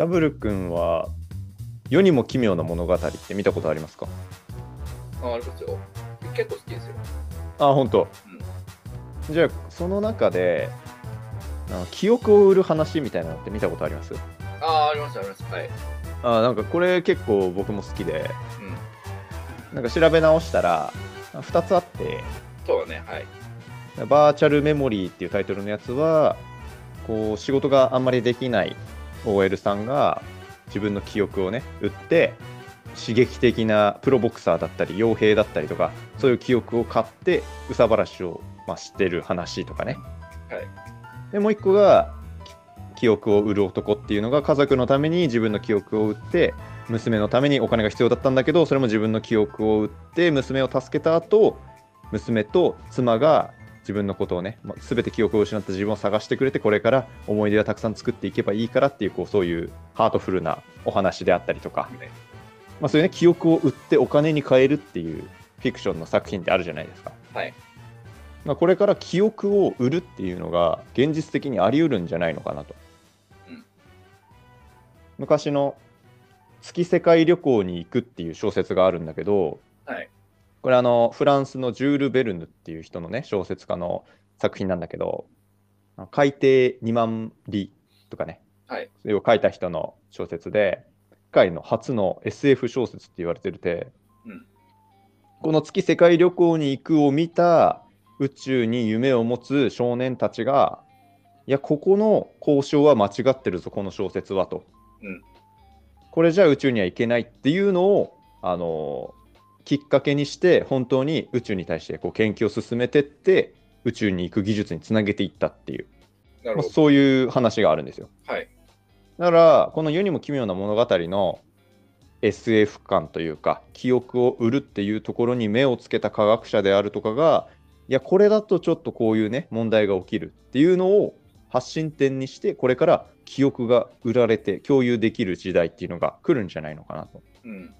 ダブル君は世にも奇妙な物語って見たことありますか？あ、ありますよ。結構好きですよ。あ、本当。じゃあ、その中で、あ記憶を売る話みたいなのって見たことあります？ああ、あります、あります。はい。あなんかこれ結構僕も好きで、なんか調べ直したら、2つあって、そうだね、はい。バーチャルメモリーっていうタイトルのやつは、こう仕事があんまりできない OL さんが自分の記憶をね、売って、刺激的なプロボクサーだったり、傭兵だったりとか、そういう記憶を買って、憂さ晴らしを、まあ、してる話とかね。はい。で、もう一個が、き記憶を売る男っていうのが、家族のために自分の記憶を売って、娘のためにお金が必要だったんだけど、それも自分の記憶を売って、娘を助けた後、娘と妻が自分のことをね、まあ全て記憶を失った自分を探してくれて、これから思い出をたくさん作っていけばいいからっていう、こうそういうハートフルなお話であったりとか、ねまあ、そういうね、記憶を売ってお金に換えるっていうフィクションの作品ってあるじゃないですか。はい。まあ、これから記憶を売るっていうのが現実的にあり得るんじゃないのかなと。うん昔の月世界旅行に行くっていう小説があるんだけど、はい。これあのフランスのジュール・ベルヌっていう人のね小説家の作品なんだけど海底2万里とかね。はい。それを書いた人の小説で世界の初の SF 小説って言われてるて、うん。この月世界旅行に行くを見た宇宙に夢を持つ少年たちがいやここの交渉は間違ってるぞこの小説はと、うん。これじゃ宇宙には行けないっていうのをあのきっかけにして本当に宇宙に対してこう研究を進めてって宇宙に行く技術につなげていったっていう。まあそういう話があるんですよ。はい。だからこの世にも奇妙な物語の SF 感というか記憶を売るっていうところに目をつけた科学者であるとかがいやこれだとちょっとこういうね問題が起きるっていうのを発信点にしてこれから記憶が売られて共有できる時代っていうのが来るんじゃないのかなと、うん。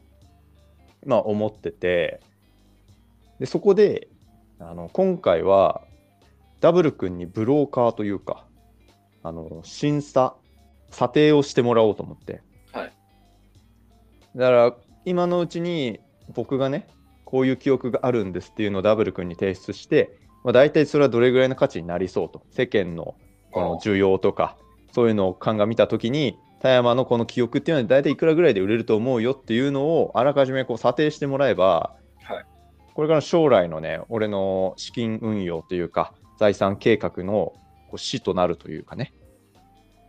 まあ、思っててでそこであの今回はダブル君にブローカーというかあの審査査定をしてもらおうと思ってはい。だから今のうちに僕がねこういう記憶があるんですっていうのをダブル君に提出して、まあ、大体それはどれぐらいの価値になりそうと世間のこの需要とかそういうのを鑑みた時に田山のこの記憶っていうのは大体いくらぐらいで売れると思うよっていうのをあらかじめこう査定してもらえば、はいこれから将来のね俺の資金運用というか財産計画のこう死となるというかね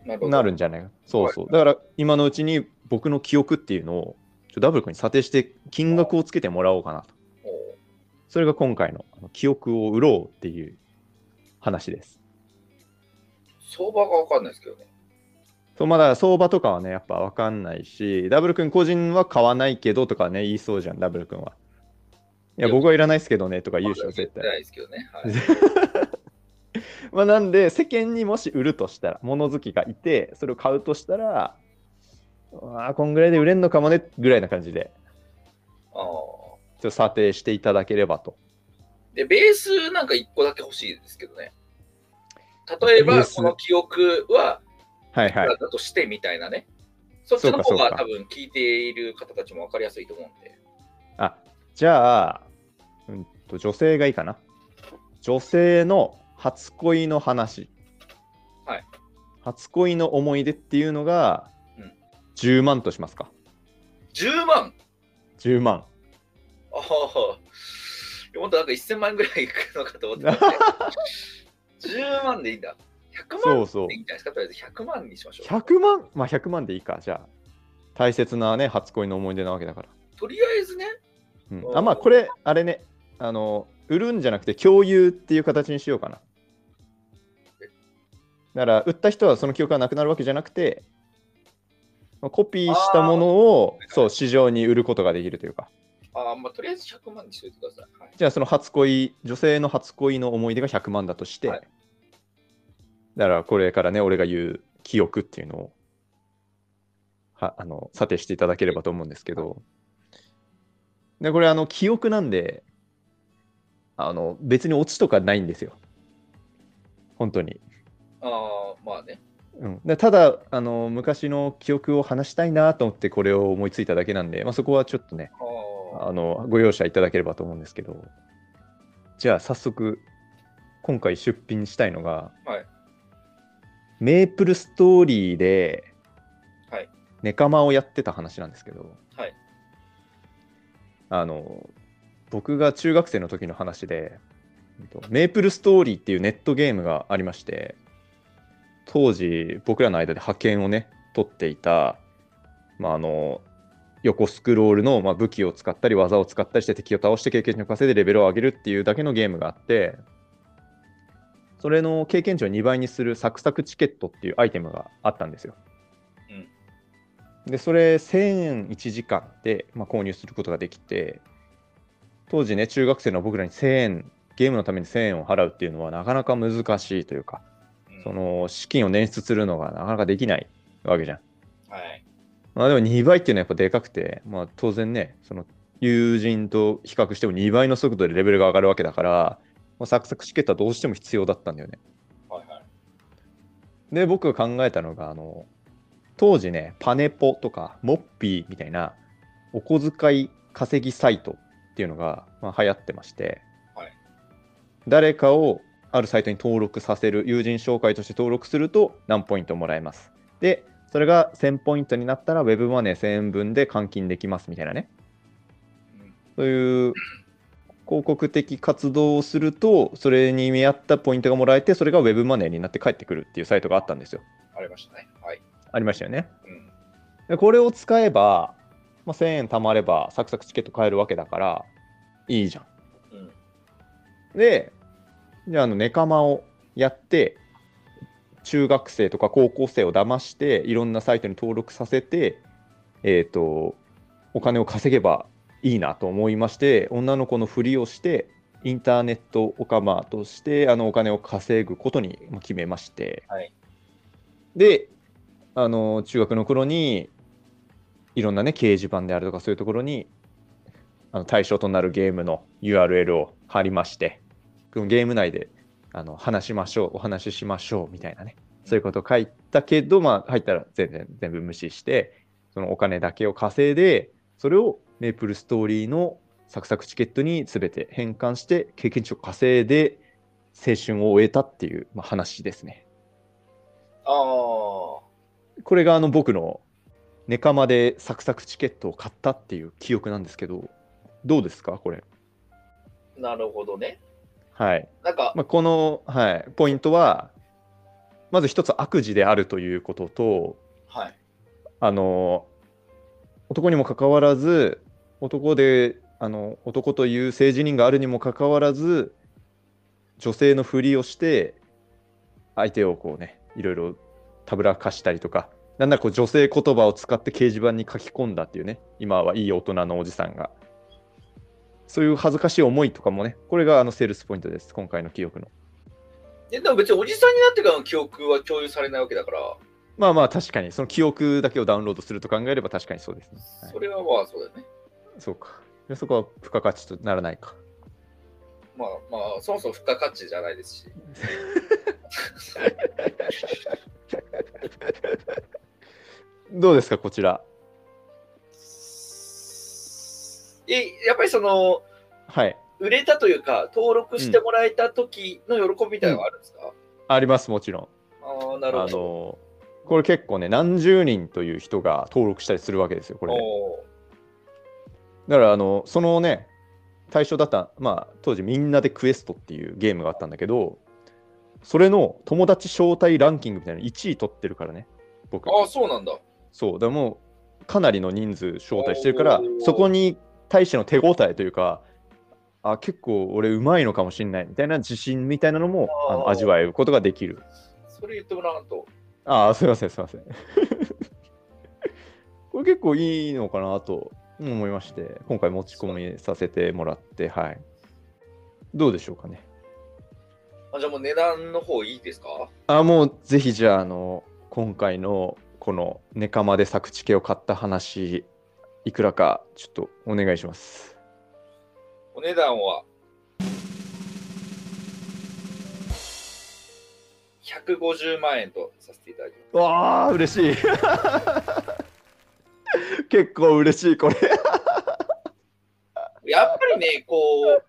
なる。なるんじゃないか。そうそう。だから今のうちに僕の記憶っていうのをちょダブル君に査定して金額をつけてもらおうかなと。それが今回の記憶を売ろうっていう話です。相場がわかんないですけどね。そうまだ相場とかはね、やっぱ分かんないし、ダブル君個人は買わないけどとかね、言いそうじゃん、ダブル君は。いや、僕はいらないですけどねとか言うでしょ、まあ絶対。ないですけどね。はい。まあ、なんで、世間にもし売るとしたら、物好きがいて、それを買うとしたら、ああ、こんぐらいで売れんのかもねぐらいな感じで、ああ。ちょっと査定していただければと。で、ベースなんか1個だけ欲しいですけどね。例えば、この記憶は、はいはい。だとしてみたいなね。そっちの方が多分聞いている方たちも分かりやすいと思うんで。あ、じゃあ、うんと、女性がいいかな。女性の初恋の話。はい。初恋の思い出っていうのがうん、10万としますか。10万？10万。ああ。もっとなんか1000万ぐらいいくのかと思ってたんで。10万でいいんだ。100万そうそうでいいんじゃないですかとりあえず100万にしましょう。100万？まあ100万でいいか。じゃあ、大切なね、初恋の思い出なわけだから。とりあえずね、うん、あ、まあこれ、あれね、あの、売るんじゃなくて共有っていう形にしようかな。だから、売った人はその記憶がなくなるわけじゃなくて、まあコピーしたものをそう市場に売ることができるというか。あまあ、とりあえず100万にしといてください。はい、じゃあその初恋、女性の初恋の思い出が100万だとして、はいだからこれからね、俺が言う記憶っていうのをはあの査定していただければと思うんですけど、でこれあの記憶なんであの別にオチとかないんですよ。本当に。ああ、まあね。うん、でただあの昔の記憶を話したいなと思ってこれを思いついただけなんで、まあ、そこはちょっとねああのご容赦いただければと思うんですけどじゃあ早速今回出品したいのが、はいメープルストーリーではい。ネカマをやってた話なんですけど、はい。あの僕が中学生の時の話でメープルストーリーっていうネットゲームがありまして当時僕らの間で派遣をね取っていた、まあ、あの横スクロールの、まあ、武器を使ったり技を使ったりして敵を倒して経験値を稼いでレベルを上げるっていうだけのゲームがあってそれの経験値を2倍にするサクサクチケットっていうアイテムがあったんですよ。でそれ1000円1時間で、まあ、購入することができて当時ね中学生の僕らに1000円ゲームのために1000円を払うっていうのはなかなか難しいというかうんその資金を捻出するのがなかなかできないわけじゃん。はい。まあでも2倍っていうのはやっぱでかくて、まあ当然ね、その友人と比較しても2倍の速度でレベルが上がるわけだから、まあ、サクサクチケットはどうしても必要だったんだよね。はいはい。で、僕が考えたのが、あの、当時ね、パネポとかモッピーみたいなお小遣い稼ぎサイトっていうのが、まあ、流行ってまして、はい誰かをあるサイトに登録させる、友人紹介として登録すると何ポイントもらえます。で、それが1000ポイントになったら、ウェブマネー1000円分で換金できますみたいなね。うんそういう広告的活動をすると、それに見合ったポイントがもらえて、それがウェブマネーになって帰ってくるっていうサイトがあったんですよ。ありましたね。はい。ありましたよね。うん。でこれを使えば、まあ、1000円貯まればサクサクチケット買えるわけだからいいじゃん。うん。で、じゃああのネカマをやって中学生とか高校生を騙していろんなサイトに登録させて、えっ、とお金を稼げばいいなと思いまして女の子のふりをしてインターネットオカマとしてあのお金を稼ぐことに決めまして、はい。であの中学の頃にいろんなね掲示板であるとかそういうところにあの対象となるゲームの URL を貼りましてゲーム内であの話しましょうお話ししましょうみたいなねそういうことを書いたけど、まあ、入ったら全然全部無視してそのお金だけを稼いでそれをメープルストーリーのサクサクチケットに全て変換して経験値を稼いで青春を終えたっていう、まあ、話ですね。ああ。これがあの僕のネカマでサクサクチケットを買ったっていう記憶なんですけどどうですかこれ？なるほどね。はい。なんか、まあ、この、はい、ポイントはまず一つ悪事であるということとはい。あの男にもかかわらず男であの男という性自認があるにもかかわらず女性のふりをして相手をこうねいろいろたぶらかしたりとかなんならこう女性言葉を使って掲示板に書き込んだっていうね今はいい大人のおじさんが。そういう恥ずかしい思いとかもねこれがあのセールスポイントです今回の記憶の。えでも別におじさんになってからの記憶は共有されないわけだから、まあまあ確かに。その記憶だけをダウンロードすると考えれば確かにそうですね、はい。それはまあそうだよね。そうか。でそこは付加価値とならないか。まあまあ、そもそも付加価値じゃないですし。どうですか、こちら？え、やっぱりその、はい。売れたというか、登録してもらえた時の喜びみたいなのがあるんですか、あります、もちろん。ああ、なるあほど。の、これ結構ね、何十人という人が登録したりするわけですよ、これ、だから、あの、そのね、対象だった、まあ、当時、みんなでクエストっていうゲームがあったんだけど、それの友達招待ランキングみたいなの1位取ってるからね、僕。ああ、そうなんだ。そう、だからもう、かなりの人数招待してるからそこに対しての手応えというか、あ、結構俺うまいのかもしれないみたいな自信みたいなのもあの味わえることができる。それ言ってもらわんと。ああ、すいません、すいません。これ結構いいのかなと思いまして、今回持ち込みさせてもらって、はい。どうでしょうかね。あじゃあもう値段の方いいですか？あ、もうぜひじゃあ、あの、今回のこのネカマで作地系を買った話、いくらかちょっとお願いします。お値段は？150万円とさせていただきます。わあ、嬉しい。結構嬉しい、これ。やっぱりね、こう、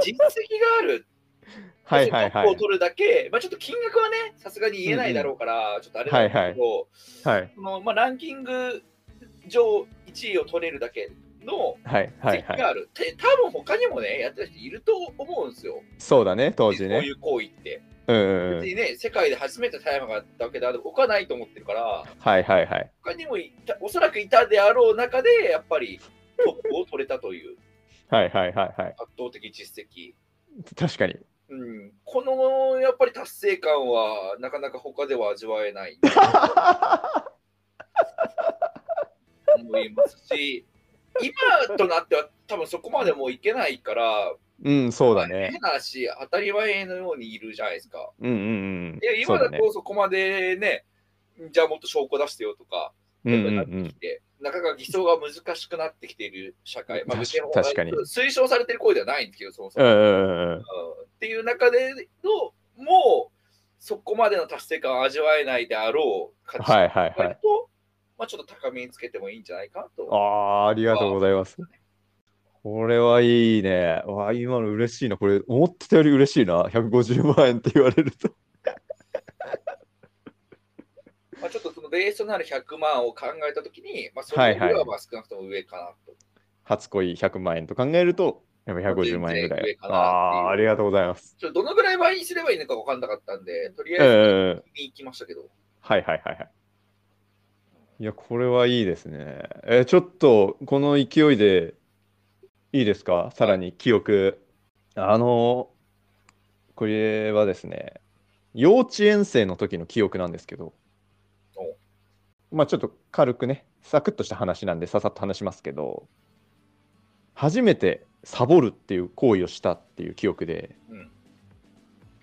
実績がある、はいはいはい。を取るだけ、まあ、ちょっと金額はね、さすがに言えないだろうから、ちょっとあれなんだけど、はいそのまあ、ランキング上1位を取れるだけのはいはいはい。実績がある。て多分他にもね、やってる人いると思うんですよ。そうだね、当時ね。こういう行為って。別にね、世界で初めて大麻があったわけである他ないと思ってるから、はいはいはい。他にもいたおそらくいたであろう中で、やっぱりトップを取れたという はいはいはいはい。圧倒的実績。確かに。うん、このやっぱり達成感はなかなか他では味わえない 思いますし、今となっては多分そこまでもういけないから、うん、そうだね。変な話、当たり前のようにいるじゃないですか。うんうんうんいや。今だ。とそこまでね、じゃあもっと証拠出してよとか、うんうんなってうん。きて、なかなか偽装が難しくなってきている社会、まあ、確かに推奨されてる行為ではないんですけど、そもそも。うんうんうんうん。うんっていう中での、もうそこまでの達成感を味わえないであろう価値はいはいはい。と、まあ、ちょっと高めにつけてもいいんじゃないかなと。ああ、ありがとうございます。これはいいね。わあ、今の嬉しいな。これ、思ってたより嬉しいな。150万円って言われると。まあ、ちょっとそのベースとなる100万を考えたときに、まあ、それよりはいははいまあ少なくとも上かなと。初恋100万円と考えると、やっぱ150万円ぐらい。ああー、ありがとうございます。ちょっとどのぐらい倍にすればいいのか分かんなかったんで、とりうんあえず行きましたけど。はいはいはいはい。いや、これはいいですね。えーちょっと、この勢いで、いいですか？さらに記憶。あの、これはですね、幼稚園生の時の記憶なんですけど。お、まあちょっと軽くね、サクッとした話なんで、ささっと話しますけど、初めてサボるっていう行為をしたっていう記憶で、うん。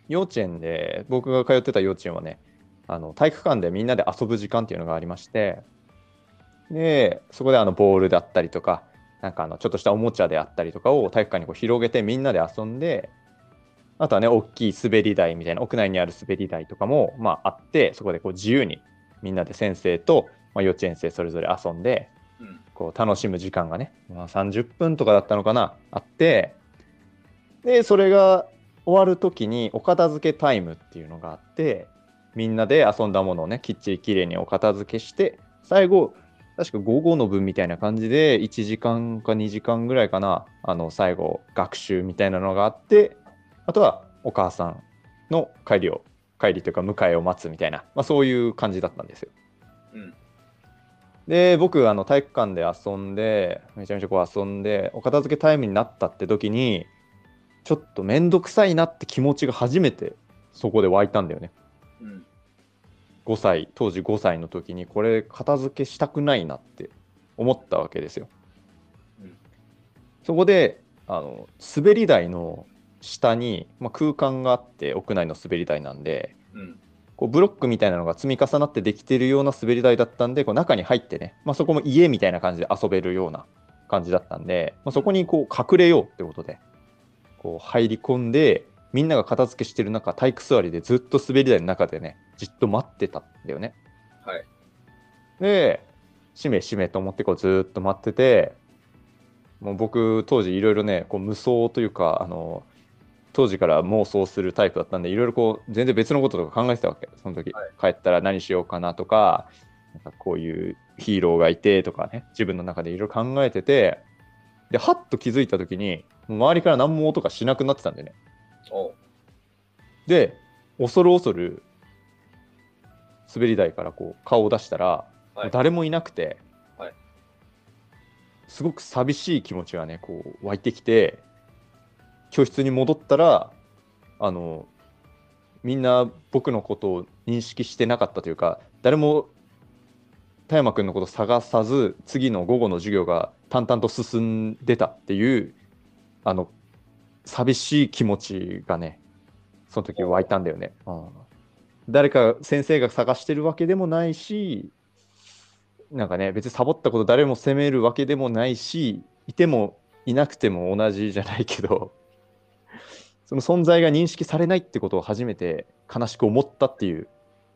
幼稚園で僕が通ってた幼稚園はねあの体育館でみんなで遊ぶ時間っていうのがありまして。でそこであのボールだったりとかなんかあのちょっとしたおもちゃであったりとかを体育館にこう広げてみんなで遊んであとはね大きい滑り台みたいな屋内にある滑り台とかも、まあ、あってそこでこう自由にみんなで先生と、まあ、幼稚園生それぞれ遊んで。こう楽しむ時間がね、まあ、30分とかだったのかなあってでそれが終わる時にお片付けタイムっていうのがあってみんなで遊んだものをねきっちりきれいにお片付けして最後確か午後の分みたいな感じで1時間か2時間ぐらいかなあの最後学習みたいなのがあってあとはお母さんの帰りを帰りというか迎えを待つみたいな、まあ、そういう感じだったんですよ。うん。で僕あの体育館で遊んでめちゃめちゃこう遊んでお片付けタイムになったって時にちょっと面倒くさいなって気持ちが初めてそこで湧いたんだよねうん。5歳当時5歳の時にこれ片付けしたくないなって思ったわけですよ、うんそこであの滑り台の下に、まあ、空間があって屋内の滑り台なんでうん。こうブロックみたいなのが積み重なってできてるような滑り台だったんでこう中に入ってね、まあ、そこも家みたいな感じで遊べるような感じだったんで、まあ、そこにこう隠れようってことでこう入り込んでみんなが片付けしてる中体育座りでずっと滑り台の中でねじっと待ってたんだよね。はい。でしめしめと思ってこうずーっと待っててもう僕当時いろいろねこう無双というかあの当時から妄想するタイプだったんでいろいろこう全然別のこととか考えてたわけその時、はい帰ったら何しようかなとかなんかこういうヒーローがいてとかね自分の中でいろいろ考えててではっと気づいた時に周りから何も音がしなくなってたんだよねで恐る恐る滑り台からこう顔を出したら、はい。誰もいなくて、はい。すごく寂しい気持ちがねこう湧いてきて教室に戻ったらあのみんな僕のことを認識してなかったというか誰も田山君のことを探さず次の午後の授業が淡々と進んでたっていうあの寂しい気持ちがねその時湧いたんだよね。うん。誰か先生が探してるわけでもないしなんかね別にサボったこと誰も責めるわけでもないしいてもいなくても同じじゃないけど その存在が認識されないってことを初めて悲しく思ったっていう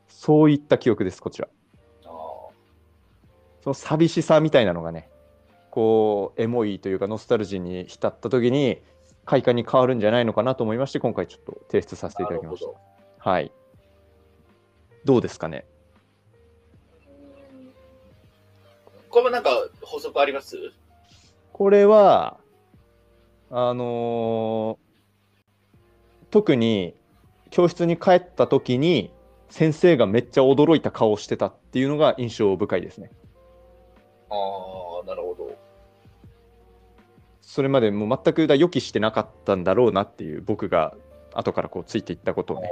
そういった記憶ですこちら。その寂しさみたいなのがねこうエモいというかノスタルジーに浸った時に快感に変わるんじゃないのかなと思いまして今回ちょっと提出させていただきました。はい。どうですかね？うんこれもなんか補足あります？これはあのー特に教室に帰った時に先生がめっちゃ驚いた顔をしてたっていうのが印象深いですね。ああ、なるほど。それまでもう全くだ予期してなかったんだろうなっていう僕が後からこうついていったことをね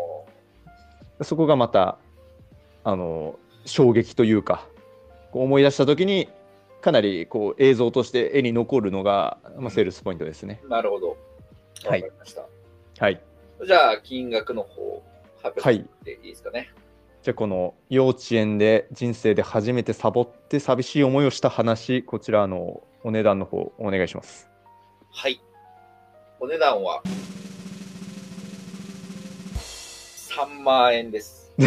そこがまたあの衝撃というかこう思い出した時にかなりこう映像として絵に残るのが、まあ、セールスポイントですね。なるほど。わはいかりました。はい。じゃあ、金額の方、発表していいですかね。じゃあこの幼稚園で人生で初めてサボって寂しい思いをした話こちらあのお値段の方お願いします。はい。お値段は3万円です。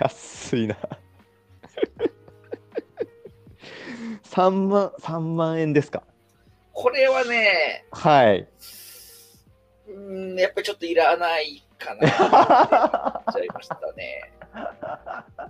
安いな。3万 ,3 万円ですか？これはね、はい。うーん、やっぱりちょっといらないかな。思っちゃいましたね。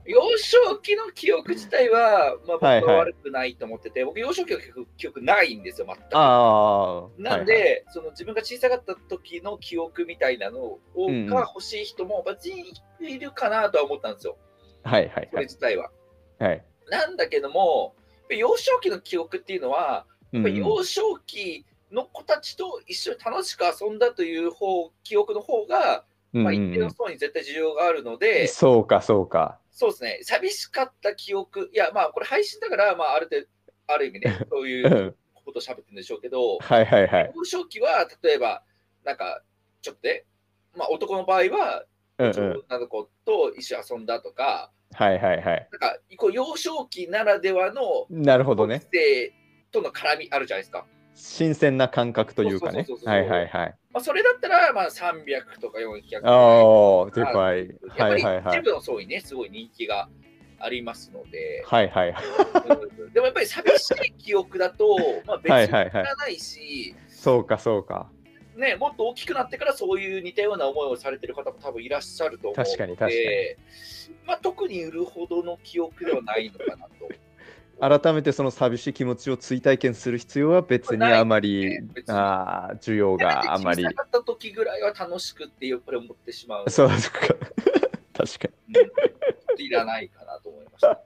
幼少期の記憶自体は、まあ、僕はいはいは悪くないと思ってて、僕、幼少期の記憶ないんですよ、全く。ああ。なんで、はいはいその自分が小さかった時の記憶みたいなのを、うんうんが欲しい人も別にいるかなとは思ったんですよ、はいはいこはい。れ自体は。はい。なんだけども、幼少期の記憶っていうのは、やっぱり幼少期の子たちと一緒に楽しく遊んだという方記憶の方が、まあ、うんうんうん一定の層に絶対需要があるので、そうかそうか。そうですね、寂しかった記憶、いや、まあ、これ配信だから、まあ、ある程度、ある意味ね、そういううんことを喋ってるんでしょうけど、はいはいはい。幼少期は、例えば、なんか、ちょっとね、まあ、男の場合は、うんうん。女の子と一緒に遊んだとか、はいはいはい。なんか、こう幼少期ならではの、なるほどね。生との絡みあるじゃないですか。新鮮な感覚というかねはいはいはい。まあ、それだったら、まあ、300とか400ああ、でかい。はいはいはい。全部の層にね、すごい人気がありますので、はいはい。うんでもやっぱり寂しい記憶だと、まあ、別にいはいはいはいらないし、そうかそうか。ね、もっと大きくなってからそういう似たような思いをされてる方も多分いらっしゃると思うので、確かに確かにまあ、特に売るほどの記憶ではないのかなと。改めてその寂しい気持ちを追体験する必要は別にあまり、ねああ、需要があまり小。さかった時ぐらいは楽しくってやっぱり思ってしまう。そうですか。確かうんいらないかなと思いました。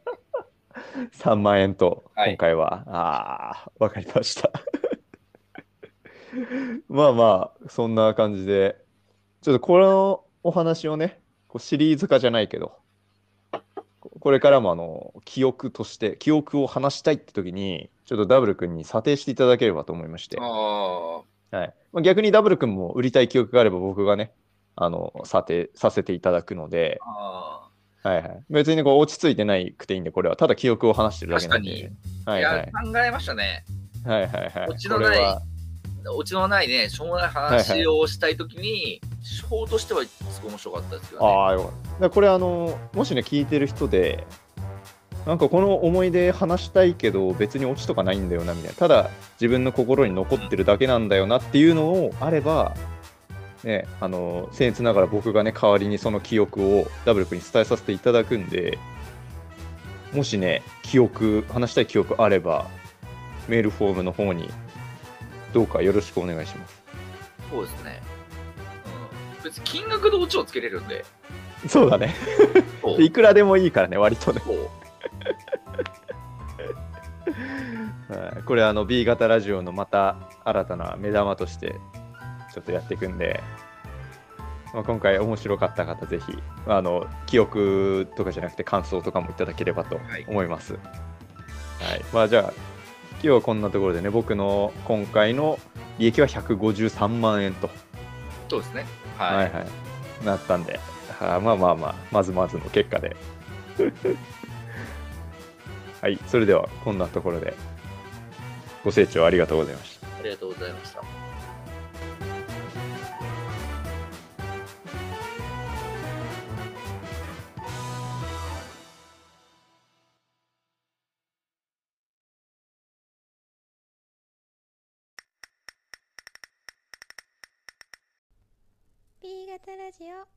に。3万円と、はい今回は。ああ、わかりました。まあまあ、そんな感じで、ちょっとこのお話をね、こうシリーズ化じゃないけど、ここれからもあの記憶として、記憶を話したいって時に、ちょっとダブル君に査定していただければと思いまして。あはいまあ、逆にダブル君も売りたい記憶があれば僕がね、あの査定させていただくので、あはいはい、別にこう落ち着いてないくていいんで、これはただ記憶を話してるだけなんで。はいはいいや、考えましたね。はいはいはい。オチのないこれはオチのないね、しょうもない話をしたいときに、手法としてはすごい面白かったですけどね。ああ、よかった。これあの、もしね、聞いてる人で、なんかこの思い出話したいけど、別にオチとかないんだよなみたいな、ただ自分の心に残ってるだけなんだよなっていうのをあれば、ね、あの、僭越ながら僕がね、代わりにその記憶をダブル君に伝えさせていただくんで、もしね、記憶、話したい記憶あれば、メールフォームの方に、どうかよろしくお願いします。そうですね。うん、別に金額でオチをつけれるんで。そうだね。いくらでもいいからね、割とね。はい、これあの B 型ラジオのまた新たな目玉としてちょっとやっていくんで、まあ、今回面白かった方ぜひあの記憶とかじゃなくて感想とかもいただければとはい思います。はいまあ、じゃあ今日はこんなところでね僕の今回の利益は153万円と、そうですね。ははいい。はいなったんで、はあまあまあまあまずまずの結果で。はい、それではこんなところでご清聴ありがとうございました。ありがとうございました。B 型ラジオ